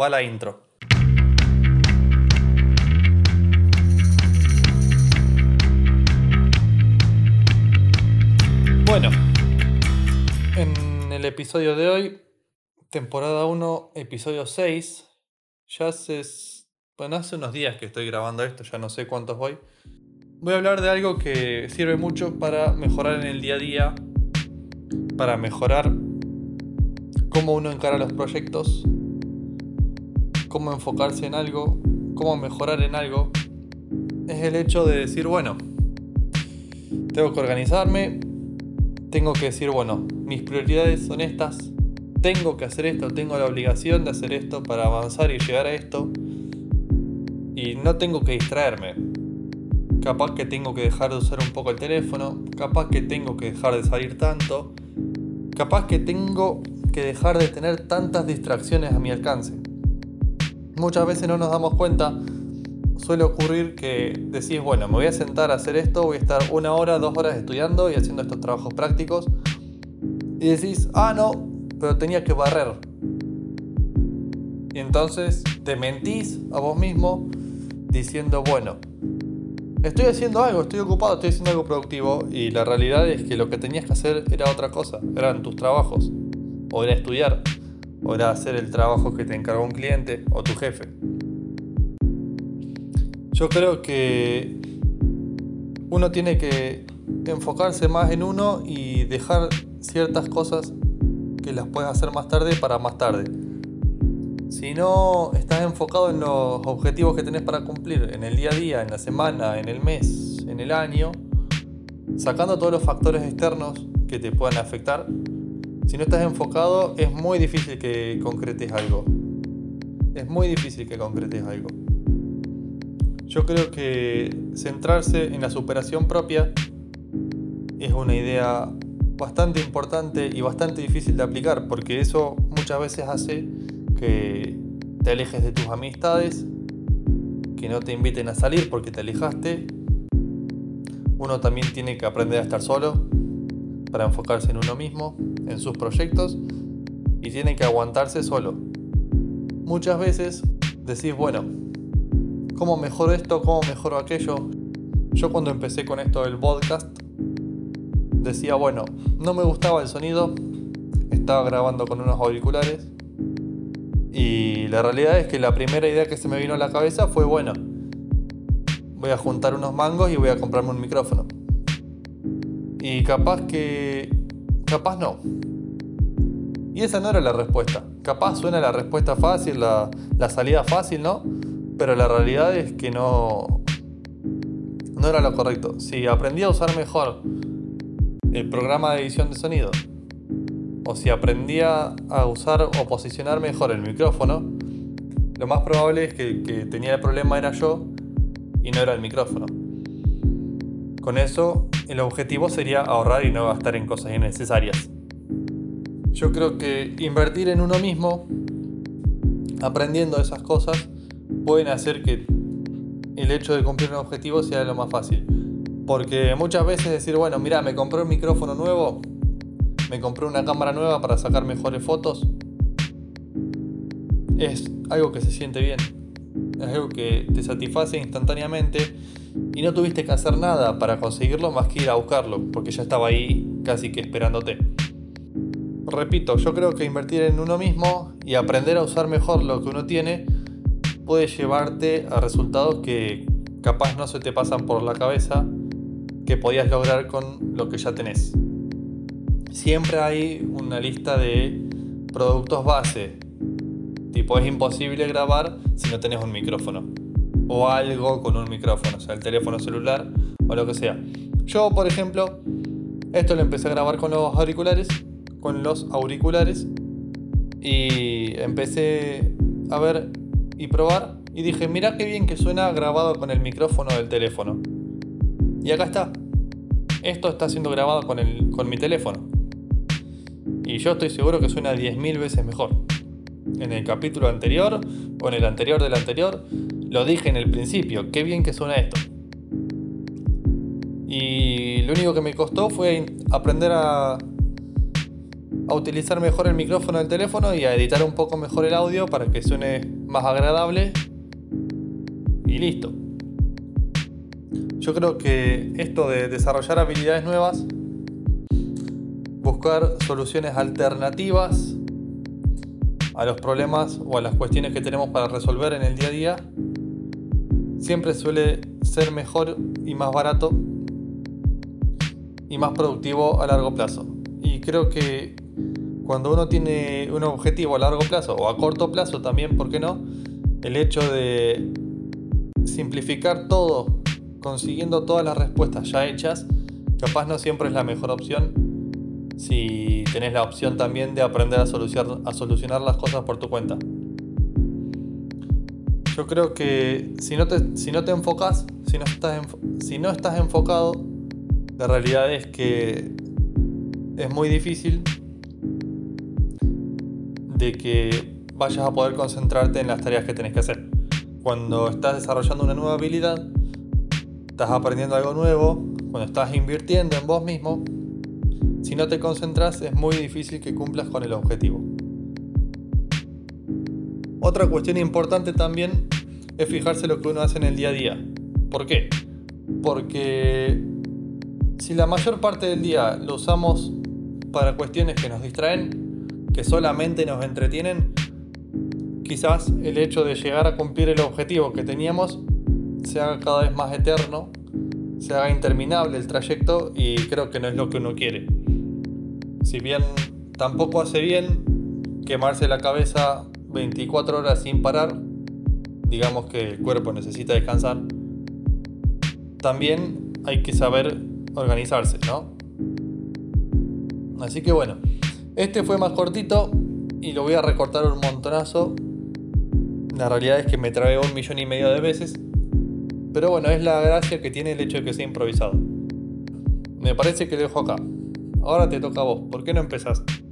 Va la intro. Bueno, en el episodio de hoy, temporada 1, episodio 6, ya hace, bueno, hace unos días que estoy grabando esto, ya no sé cuántos voy. Voy a hablar de algo que sirve mucho para mejorar en el día a día, para mejorar cómo uno encara los proyectos, cómo enfocarse en algo, cómo mejorar en algo, es el hecho de decir, bueno, tengo que organizarme, tengo que decir, bueno, mis prioridades son estas, tengo que hacer esto, tengo la obligación de hacer esto para avanzar y llegar a esto, y no tengo que distraerme. Capaz que tengo que dejar de usar un poco el teléfono, capaz que tengo que dejar de salir tanto, capaz que tengo que dejar de tener tantas distracciones a mi alcance. Muchas veces no nos damos cuenta, suele ocurrir que decís, bueno, me voy a sentar a hacer esto, voy a estar una hora, dos horas estudiando y haciendo estos trabajos prácticos. Y decís, ah, no, pero tenía que barrer. Y entonces te mentís a vos mismo diciendo, bueno, estoy haciendo algo, estoy ocupado, estoy haciendo algo productivo y la realidad es que lo que tenías que hacer era otra cosa, eran tus trabajos, o era estudiar, o era hacer el trabajo que te encargó un cliente o tu jefe. Yo creo que uno tiene que enfocarse más en uno y dejar ciertas cosas que las puedes hacer más tarde para más tarde. Si no estás enfocado en los objetivos que tenés para cumplir en el día a día, en la semana, en el mes, en el año, sacando todos los factores externos que te puedan afectar, si no estás enfocado es muy difícil que concretes algo. Es muy difícil que concretes algo. Yo creo que centrarse en la superación propia es una idea bastante importante y bastante difícil de aplicar porque eso muchas veces hace que te alejes de tus amistades, que no te inviten a salir porque te alejaste. Uno también tiene que aprender a estar solo para enfocarse en uno mismo, en sus proyectos y tiene que aguantarse solo. Muchas veces decís, bueno, ¿cómo mejoro esto? ¿Cómo mejoro aquello? Yo cuando empecé con esto del podcast decía, bueno, no me gustaba el sonido, estaba grabando con unos auriculares y la realidad es que la primera idea que se me vino a la cabeza fue, bueno, voy a juntar unos mangos y voy a comprarme un micrófono. Y capaz que... capaz no. Y esa no era la respuesta. Capaz suena la respuesta fácil, la, la salida fácil, ¿no? Pero la realidad es que no... No era lo correcto. Si aprendí a usar mejor el programa de edición de sonido, o si aprendía a usar o posicionar mejor el micrófono, lo más probable es que, que tenía el problema era yo y no era el micrófono. Con eso, el objetivo sería ahorrar y no gastar en cosas innecesarias. Yo creo que invertir en uno mismo, aprendiendo esas cosas, pueden hacer que el hecho de cumplir un objetivo sea lo más fácil. Porque muchas veces decir, bueno, mira, me compré un micrófono nuevo, me compré una cámara nueva para sacar mejores fotos. Es algo que se siente bien. Es algo que te satisface instantáneamente y no tuviste que hacer nada para conseguirlo más que ir a buscarlo, porque ya estaba ahí casi que esperándote. Repito, yo creo que invertir en uno mismo y aprender a usar mejor lo que uno tiene puede llevarte a resultados que capaz no se te pasan por la cabeza que podías lograr con lo que ya tenés siempre hay una lista de productos base. Tipo, es imposible grabar si no tenés un micrófono. O algo con un micrófono, o sea, el teléfono celular o lo que sea. Yo, por ejemplo, esto lo empecé a grabar con los auriculares. Con los auriculares. Y empecé a ver y probar. Y dije, mira qué bien que suena grabado con el micrófono del teléfono. Y acá está. Esto está siendo grabado con, el, con mi teléfono. Y yo estoy seguro que suena 10.000 veces mejor. En el capítulo anterior o en el anterior del anterior, lo dije en el principio, qué bien que suena esto. Y lo único que me costó fue aprender a, utilizar mejor el micrófono del teléfono y a editar un poco mejor el audio para que suene más agradable. Y listo. Yo creo que esto de desarrollar habilidades nuevas, buscar soluciones alternativas a los problemas o a las cuestiones que tenemos para resolver en el día a día, siempre suele ser mejor y más barato y más productivo a largo plazo. Y creo que cuando uno tiene un objetivo a largo plazo o a corto plazo también, ¿por qué no? El hecho de simplificar todo, consiguiendo todas las respuestas ya hechas, capaz no siempre es la mejor opción si tenés la opción también de aprender a solucionar, a solucionar las cosas por tu cuenta. Yo creo que si no te, si no te enfocas, si no, estás si no estás enfocado, la realidad es que es muy difícil de que vayas a poder concentrarte en las tareas que tenés que hacer. Cuando estás desarrollando una nueva habilidad, estás aprendiendo algo nuevo, cuando estás invirtiendo en vos mismo, si no te concentras es muy difícil que cumplas con el objetivo. Otra cuestión importante también es fijarse lo que uno hace en el día a día. ¿Por qué? Porque si la mayor parte del día lo usamos para cuestiones que nos distraen, que solamente nos entretienen, quizás el hecho de llegar a cumplir el objetivo que teníamos se haga cada vez más eterno, se haga interminable el trayecto y creo que no es lo que uno quiere. Si bien tampoco hace bien quemarse la cabeza 24 horas sin parar, digamos que el cuerpo necesita descansar, también hay que saber organizarse, ¿no? Así que bueno, este fue más cortito y lo voy a recortar un montonazo. La realidad es que me trae un millón y medio de veces. Pero bueno, es la gracia que tiene el hecho de que sea improvisado. Me parece que lo dejo acá. Ahora te toca a vos. ¿Por qué no empezaste?